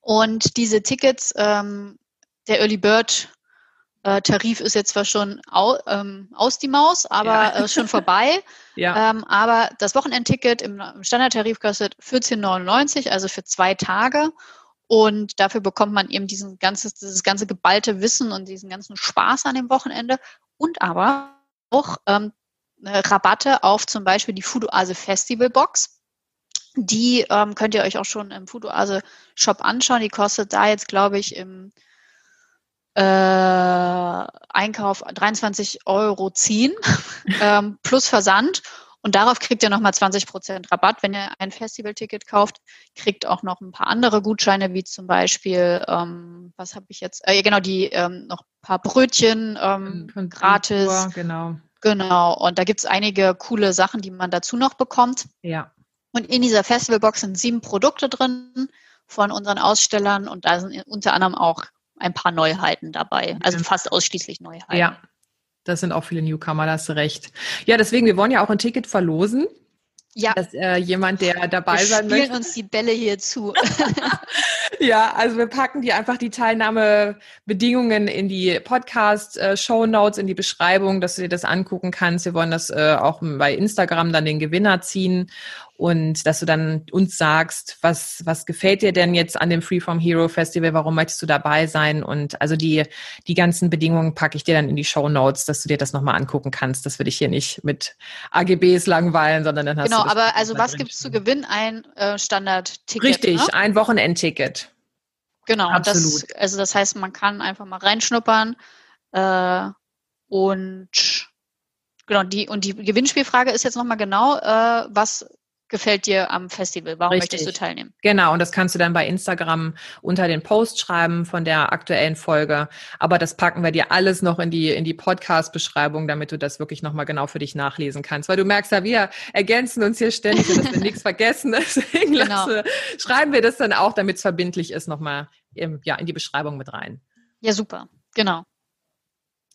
und diese Tickets, ähm, der Early Bird äh, Tarif ist jetzt zwar schon au, ähm, aus die Maus, aber ja. äh, schon vorbei. *laughs* ja. Ähm, aber das Wochenendticket im, im Standardtarif kostet 14,99, also für zwei Tage. Und dafür bekommt man eben diesen ganzes, dieses ganze geballte Wissen und diesen ganzen Spaß an dem Wochenende und aber auch ähm, Rabatte auf zum Beispiel die Fudoase Festival Box. Die ähm, könnt ihr euch auch schon im Fudoase Shop anschauen. Die kostet da jetzt, glaube ich, im äh, Einkauf 23,10 Euro *laughs* ähm, plus Versand. Und darauf kriegt ihr nochmal 20% Rabatt. Wenn ihr ein Festivalticket kauft, kriegt auch noch ein paar andere Gutscheine, wie zum Beispiel, ähm, was habe ich jetzt, äh, genau, die ähm, noch ein paar Brötchen ähm, gratis. Genau. Genau. Und da gibt es einige coole Sachen, die man dazu noch bekommt. Ja. Und in dieser Festivalbox sind sieben Produkte drin von unseren Ausstellern und da sind unter anderem auch ein paar Neuheiten dabei. Also fast ausschließlich Neuheiten. Ja, das sind auch viele Newcomer, da hast du recht. Ja, deswegen, wir wollen ja auch ein Ticket verlosen. Ja. Dass äh, jemand, der dabei wir sein möchte. Wir spielen uns die Bälle hier zu. *laughs* ja, also wir packen dir einfach die Teilnahmebedingungen in die Podcast-Show äh, Notes, in die Beschreibung, dass du dir das angucken kannst. Wir wollen das äh, auch bei Instagram dann den Gewinner ziehen und dass du dann uns sagst, was, was gefällt dir denn jetzt an dem Freeform Hero Festival, warum möchtest du dabei sein und also die, die ganzen Bedingungen packe ich dir dann in die Show Notes, dass du dir das nochmal angucken kannst, Das würde ich hier nicht mit AGBs langweilen, sondern dann hast genau, du Genau, aber also was gibt's zu gewinnen? Ein äh, Standard-Ticket, Richtig, ne? ein Wochenendticket. Genau, Absolut. Das, also das heißt, man kann einfach mal reinschnuppern äh, und genau, die und die Gewinnspielfrage ist jetzt nochmal genau, äh, was gefällt dir am Festival? Warum Richtig. möchtest du teilnehmen? Genau, und das kannst du dann bei Instagram unter den Post schreiben von der aktuellen Folge. Aber das packen wir dir alles noch in die, in die Podcast-Beschreibung, damit du das wirklich nochmal genau für dich nachlesen kannst. Weil du merkst ja, wir ergänzen uns hier ständig, dass wir nichts vergessen. *laughs* Deswegen genau. lasse, schreiben wir das dann auch, damit es verbindlich ist, nochmal ja, in die Beschreibung mit rein. Ja, super. Genau.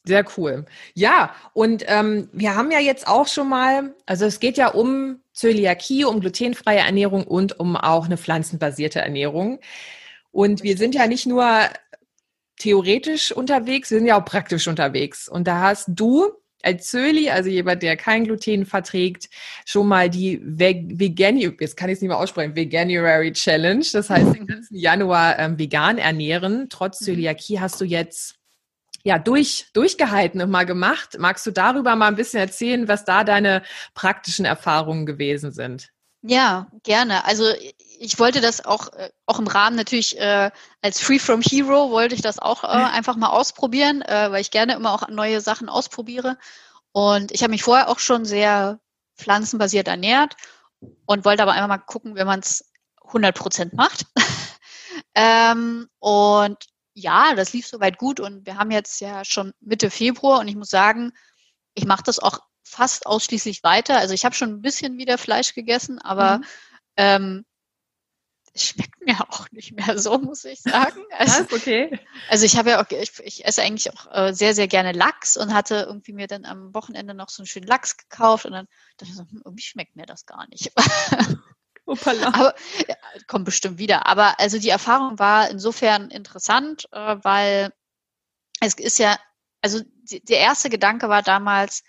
Sehr cool. Ja, und ähm, wir haben ja jetzt auch schon mal, also es geht ja um Zöliakie, um glutenfreie Ernährung und um auch eine pflanzenbasierte Ernährung. Und wir sind ja nicht nur theoretisch unterwegs, wir sind ja auch praktisch unterwegs. Und da hast du als Zöli, also jemand, der kein Gluten verträgt, schon mal die Vegan, jetzt kann ich es nicht mehr aussprechen, Veganuary Challenge. Das heißt, den ganzen Januar ähm, vegan ernähren. Trotz mhm. Zöliakie hast du jetzt ja, durch, durchgehalten und mal gemacht. Magst du darüber mal ein bisschen erzählen, was da deine praktischen Erfahrungen gewesen sind? Ja, gerne. Also ich wollte das auch, äh, auch im Rahmen natürlich äh, als Free from Hero wollte ich das auch äh, einfach mal ausprobieren, äh, weil ich gerne immer auch neue Sachen ausprobiere. Und ich habe mich vorher auch schon sehr pflanzenbasiert ernährt und wollte aber einfach mal gucken, wenn man es 100 Prozent macht. *laughs* ähm, und ja, das lief soweit gut und wir haben jetzt ja schon Mitte Februar und ich muss sagen, ich mache das auch fast ausschließlich weiter. Also ich habe schon ein bisschen wieder Fleisch gegessen, aber mhm. ähm, es schmeckt mir auch nicht mehr so, muss ich sagen. *laughs* Also, okay. Also ich habe ja auch, ich, ich esse eigentlich auch äh, sehr, sehr gerne Lachs und hatte irgendwie mir dann am Wochenende noch so einen schönen Lachs gekauft und dann dachte ich so, hm, irgendwie schmeckt mir das gar nicht. *laughs* Opala. Aber ja, kommt bestimmt wieder. Aber also die Erfahrung war insofern interessant, äh, weil es ist ja, also die, der erste Gedanke war damals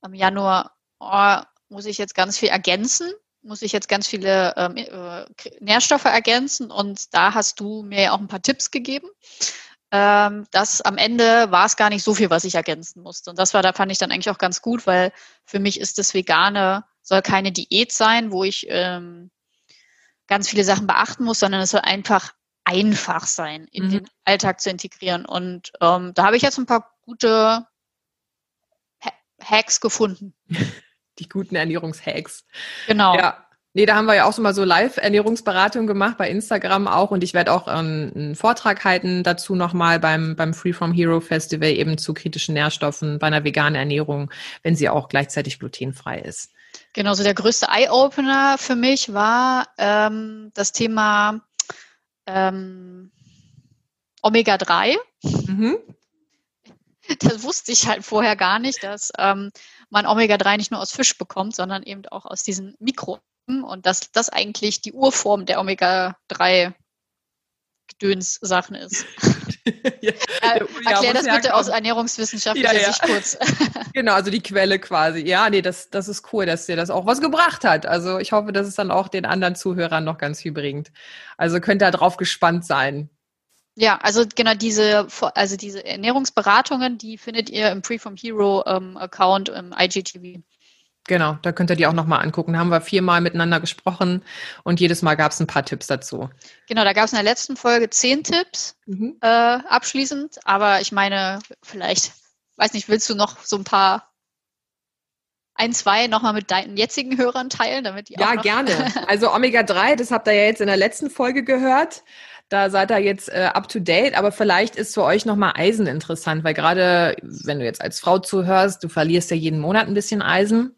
am Januar, oh, muss ich jetzt ganz viel ergänzen, muss ich jetzt ganz viele ähm, äh, Nährstoffe ergänzen und da hast du mir ja auch ein paar Tipps gegeben. Ähm, das am Ende war es gar nicht so viel, was ich ergänzen musste. Und das war, da fand ich dann eigentlich auch ganz gut, weil für mich ist das Vegane soll keine Diät sein, wo ich ähm, ganz viele Sachen beachten muss, sondern es soll einfach einfach sein, in mhm. den Alltag zu integrieren. Und ähm, da habe ich jetzt ein paar gute ha Hacks gefunden. *laughs* Die guten Ernährungshacks. Genau. Ja. Nee, da haben wir ja auch so mal so Live-Ernährungsberatung gemacht bei Instagram auch und ich werde auch ähm, einen Vortrag halten dazu nochmal beim, beim Free From Hero Festival eben zu kritischen Nährstoffen bei einer veganen Ernährung, wenn sie auch gleichzeitig glutenfrei ist. Genau, so der größte Eye-Opener für mich war ähm, das Thema ähm, Omega-3. Mhm. *laughs* Das wusste ich halt vorher gar nicht, dass ähm, man Omega-3 nicht nur aus Fisch bekommt, sondern eben auch aus diesen Mikro und dass das eigentlich die Urform der Omega-3 Gedöns-Sachen ist. *laughs* *laughs* ja, äh, erklär das bitte aus ernährungswissenschaftlicher ja, ja. Sicht kurz. *laughs* *laughs* genau, also die Quelle quasi. Ja, nee, das, das ist cool, dass dir das auch was gebracht hat. Also ich hoffe, dass es dann auch den anderen Zuhörern noch ganz viel bringt. Also könnt ihr drauf gespannt sein. Ja, also genau diese, also diese Ernährungsberatungen, die findet ihr im Pre from Hero ähm, Account im IGTV. Genau, da könnt ihr die auch nochmal angucken. Da haben wir viermal miteinander gesprochen und jedes Mal gab es ein paar Tipps dazu. Genau, da gab es in der letzten Folge zehn Tipps mhm. äh, abschließend, aber ich meine, vielleicht, weiß nicht, willst du noch so ein paar ein, zwei nochmal mit deinen jetzigen Hörern teilen, damit die Ja, auch gerne. *laughs* Also Omega-3, das habt ihr ja jetzt in der letzten Folge gehört. Da seid ihr jetzt äh, up to date, aber vielleicht ist für euch nochmal Eisen interessant, weil gerade wenn du jetzt als Frau zuhörst, du verlierst ja jeden Monat ein bisschen Eisen.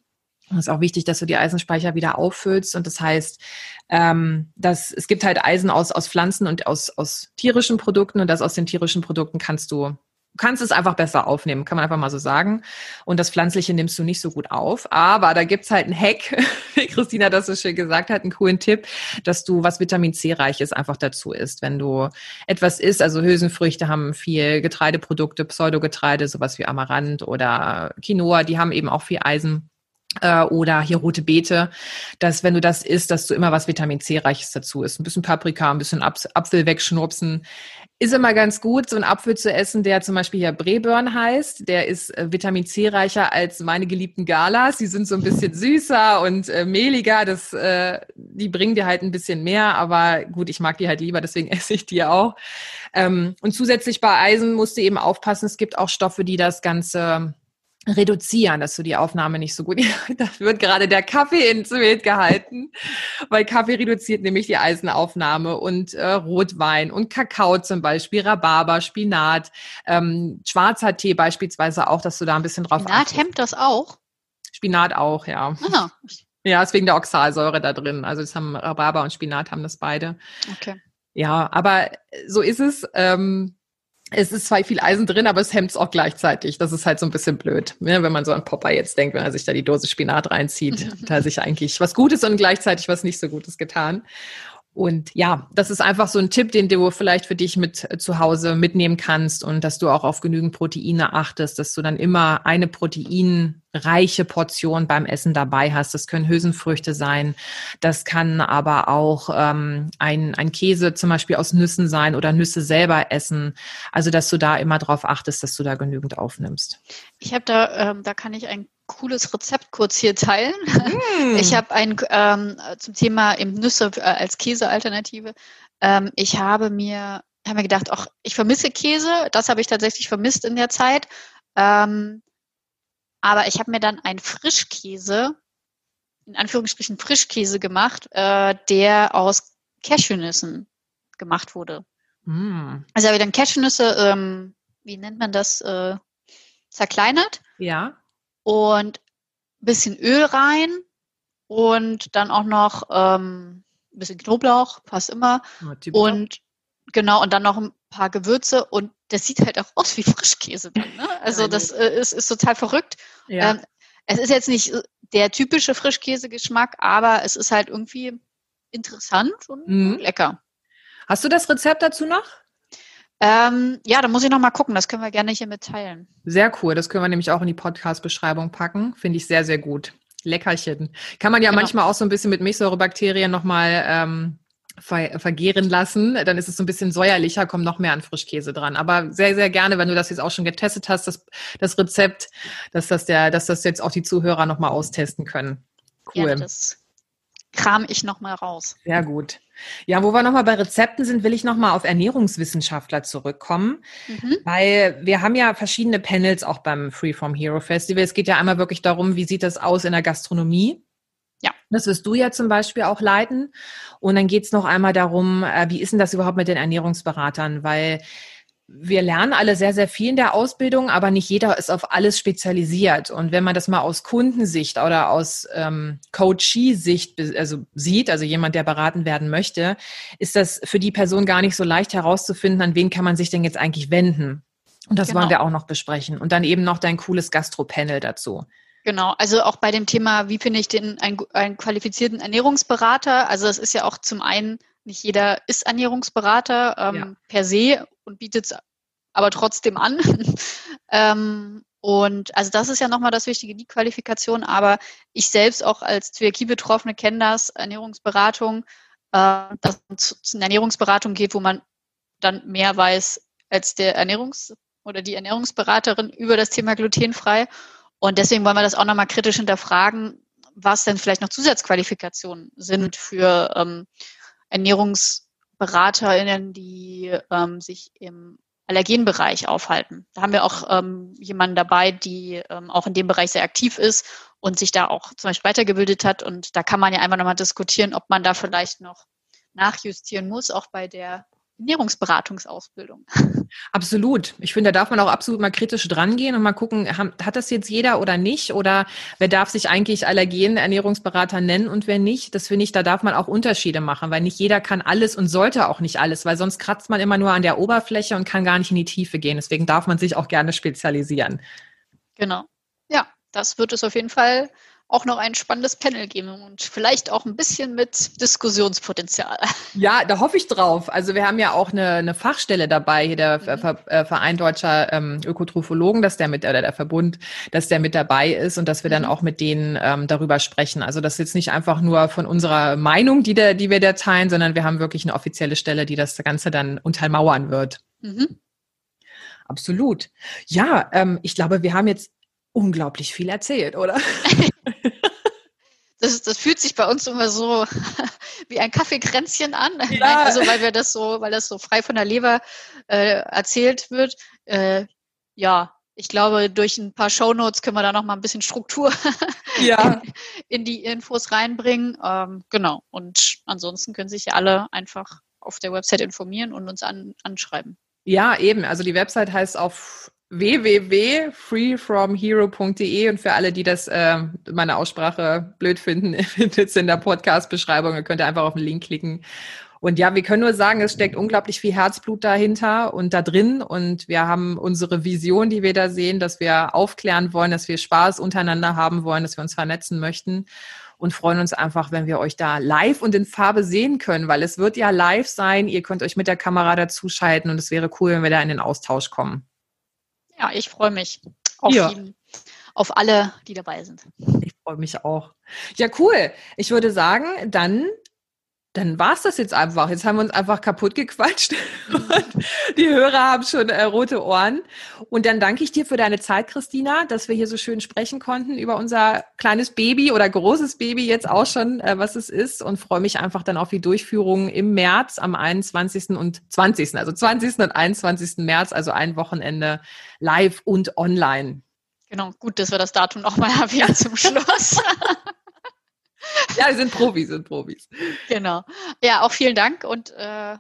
Es ist auch wichtig, dass du die Eisenspeicher wieder auffüllst. Und das heißt, ähm, dass es gibt halt Eisen aus, aus Pflanzen und aus, aus tierischen Produkten. Und das aus den tierischen Produkten kannst du, kannst es einfach besser aufnehmen, kann man einfach mal so sagen. Und das Pflanzliche nimmst du nicht so gut auf. Aber da gibt's halt einen Hack, *laughs* wie Christina das so schön gesagt hat, einen coolen Tipp, dass du was Vitamin C-reiches einfach dazu isst. Wenn du etwas isst, also Hülsenfrüchte haben viel Getreideprodukte, Pseudogetreide, sowas wie Amaranth oder Quinoa, die haben eben auch viel Eisen äh, oder hier rote Beete, dass wenn du das isst, dass du immer was Vitamin C reiches dazu isst. Ein bisschen Paprika, ein bisschen Apfel wegschnurpsen. Ist immer ganz gut, so einen Apfel zu essen, der zum Beispiel hier Breburn heißt. Der ist äh, Vitamin C reicher als meine geliebten Galas. Die sind so ein bisschen *laughs* süßer und äh, mehliger. Das, äh, die bringen dir halt ein bisschen mehr, aber gut, ich mag die halt lieber, deswegen *laughs* esse ich die auch. Ähm, und zusätzlich bei Eisen musst du eben aufpassen, es gibt auch Stoffe, die das Ganze reduzieren, dass du die Aufnahme nicht so gut. *laughs* da wird gerade der Kaffee ins Bild gehalten, weil Kaffee reduziert nämlich die Eisenaufnahme und äh, Rotwein und Kakao zum Beispiel, Rhabarber, Spinat, ähm, schwarzer Tee beispielsweise auch, dass du da ein bisschen drauf Spinat achtest. hemmt das auch? Spinat auch, ja. Ah. Ja, ist wegen der Oxalsäure da drin. Also das haben Rhabarber und Spinat haben das beide. Okay. Ja, aber so ist es. Ähm, es ist zwar viel Eisen drin, aber es hemmt es auch gleichzeitig. Das ist halt so ein bisschen blöd, ne? wenn man so an Popper jetzt denkt, wenn er sich da die Dose Spinat reinzieht, *laughs* hat er sich eigentlich was Gutes und gleichzeitig was nicht so Gutes getan. Und ja, das ist einfach so ein Tipp, den du vielleicht für dich mit äh, zu Hause mitnehmen kannst und dass du auch auf genügend Proteine achtest, dass du dann immer eine proteinreiche Portion beim Essen dabei hast. Das können Hülsenfrüchte sein, das kann aber auch ähm, ein, ein Käse zum Beispiel aus Nüssen sein oder Nüsse selber essen. Also dass du da immer drauf achtest, dass du da genügend aufnimmst. Ich habe da, ähm, da kann ich ein cooles Rezept kurz hier teilen. Mm. Ich habe ein ähm, zum Thema eben Nüsse äh, als Käsealternative. Ähm, ich habe mir, habe mir gedacht, auch ich vermisse Käse. Das habe ich tatsächlich vermisst in der Zeit. Ähm, aber ich habe mir dann einen Frischkäse, in Anführungsstrichen Frischkäse gemacht, äh, der aus Cashewnüssen gemacht wurde. Mm. Also habe ich dann Cashewnüsse, ähm, wie nennt man das, äh, zerkleinert. Ja und ein bisschen Öl rein und dann auch noch ähm, ein bisschen Knoblauch, passt immer. Ja, und genau, und dann noch ein paar Gewürze und das sieht halt auch aus wie Frischkäse dann. Ne? Also das äh, ist, ist total verrückt. Ja. Ähm, es ist jetzt nicht der typische Frischkäse-Geschmack, aber es ist halt irgendwie interessant und mhm. lecker. Hast du das Rezept dazu noch? Ähm, ja, da muss ich noch mal gucken. Das können wir gerne hier mitteilen. Sehr cool. Das können wir nämlich auch in die Podcast-Beschreibung packen. Finde ich sehr, sehr gut. Leckerchen. Kann man ja genau. manchmal auch so ein bisschen mit Milchsäurebakterien nochmal ähm, ver vergehren lassen. Dann ist es so ein bisschen säuerlicher, kommt noch mehr an Frischkäse dran. Aber sehr, sehr gerne, wenn du das jetzt auch schon getestet hast, das, das Rezept, dass das, der, dass das jetzt auch die Zuhörer nochmal austesten können. Cool. Ja, das kram ich nochmal raus. Sehr gut. Ja, wo wir nochmal bei Rezepten sind, will ich nochmal auf Ernährungswissenschaftler zurückkommen, mhm. weil wir haben ja verschiedene Panels auch beim Freeform Hero Festival. Es geht ja einmal wirklich darum, wie sieht das aus in der Gastronomie? Ja. Das wirst du ja zum Beispiel auch leiten. Und dann geht es noch einmal darum, äh, wie ist denn das überhaupt mit den Ernährungsberatern? Weil wir lernen alle sehr, sehr viel in der Ausbildung, aber nicht jeder ist auf alles spezialisiert. Und wenn man das mal aus Kundensicht oder aus ähm, Coachee-Sicht also sieht, also jemand, der beraten werden möchte, ist das für die Person gar nicht so leicht herauszufinden, an wen kann man sich denn jetzt eigentlich wenden. Und das genau. wollen wir auch noch besprechen. Und dann eben noch dein cooles Gastro-Panel dazu. Genau, also auch bei dem Thema, wie finde ich den einen, einen qualifizierten Ernährungsberater? Also es ist ja auch zum einen nicht jeder ist Ernährungsberater ähm, ja. per se und bietet es aber trotzdem an. *laughs* ähm, und also das ist ja nochmal das Wichtige, die Qualifikation. Aber ich selbst auch als Zöliakie-Betroffene kenne das, Ernährungsberatung, äh, dass es zu einer Ernährungsberatung geht, wo man dann mehr weiß als der Ernährungs- oder die Ernährungsberaterin über das Thema glutenfrei. Und deswegen wollen wir das auch nochmal kritisch hinterfragen, was denn vielleicht noch Zusatzqualifikationen sind für ähm, ErnährungsberaterInnen, die ähm, sich im Allergenbereich aufhalten. Da haben wir auch ähm, jemanden dabei, die ähm, auch in dem Bereich sehr aktiv ist und sich da auch zum Beispiel weitergebildet hat. Und da kann man ja einfach nochmal diskutieren, ob man da vielleicht noch nachjustieren muss, auch bei der Ernährungsberatungsausbildung. Absolut. Ich finde, da darf man auch absolut mal kritisch drangehen und mal gucken, hat das jetzt jeder oder nicht? Oder wer darf sich eigentlich Allergen-Ernährungsberater nennen und wer nicht? Das finde ich, da darf man auch Unterschiede machen, weil nicht jeder kann alles und sollte auch nicht alles, weil sonst kratzt man immer nur an der Oberfläche und kann gar nicht in die Tiefe gehen. Deswegen darf man sich auch gerne spezialisieren. Genau. Ja, das wird es auf jeden Fall auch noch ein spannendes Panel geben und vielleicht auch ein bisschen mit Diskussionspotenzial. Ja, da hoffe ich drauf. Also wir haben ja auch eine, eine Fachstelle dabei, hier der mhm. Äh, Verein Deutscher ähm, Ökotrophologen, dass der mit, oder der Verbund, dass der mit dabei ist und dass wir dann mhm. auch mit denen ähm, darüber sprechen. Also das ist jetzt nicht einfach nur von unserer Meinung, die, der, die wir da teilen, sondern wir haben wirklich eine offizielle Stelle, die das Ganze dann untermauern wird. Mhm. Absolut. Ja, ähm, ich glaube, wir haben jetzt unglaublich viel erzählt, oder? *laughs* Das, das fühlt sich bei uns immer so *laughs* wie ein Kaffeekränzchen an. Ja. Also weil wir das so, weil das so frei von der Leber äh, erzählt wird. Äh, ja, ich glaube, durch ein paar Shownotes können wir da noch mal ein bisschen Struktur *laughs* ja. in, in, die Infos reinbringen. Ähm, genau. Und ansonsten können sich ja alle einfach auf der Website informieren und uns an, anschreiben. Ja, eben. Also die Website heißt auf www.freefromhero.de und für alle, die das äh, meine Aussprache blöd finden, *laughs* findet es in der Podcast-Beschreibung. Ihr könnt einfach auf den Link klicken Und ja, wir können nur sagen, es steckt unglaublich viel Herzblut dahinter und da drin. Und wir haben unsere Vision, die wir da sehen, dass wir aufklären wollen, dass wir Spaß untereinander haben wollen, dass wir uns vernetzen möchten und freuen uns einfach, wenn wir euch da live und in Farbe sehen können, weil es wird ja live sein. Ihr könnt euch mit der Kamera dazuschalten und es wäre cool, wenn wir da in den Austausch kommen. Ja, ich freue mich auf, ja. jeden, auf alle, die dabei sind. Ich freue mich auch. Ja, cool. Ich würde sagen, dann dann war es das jetzt einfach. Jetzt haben wir uns einfach kaputt gequatscht *laughs* und die Hörer haben schon äh, rote Ohren. Und dann danke ich dir für deine Zeit, Christina, dass wir hier so schön sprechen konnten über unser kleines Baby oder großes Baby jetzt auch schon, äh, was es ist und freue mich einfach dann auf die Durchführung im März am 21. und 20. Also 20. und 21. März, also ein Wochenende live und online. Genau, gut, dass wir das Datum nochmal erwähnen zum Schluss. *laughs* *laughs* ja, sind Profis, sind Profis. Genau. Ja, auch vielen Dank und äh,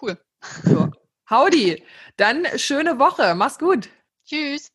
cool. So. Howdy. Dann schöne Woche. Mach's gut. Tschüss.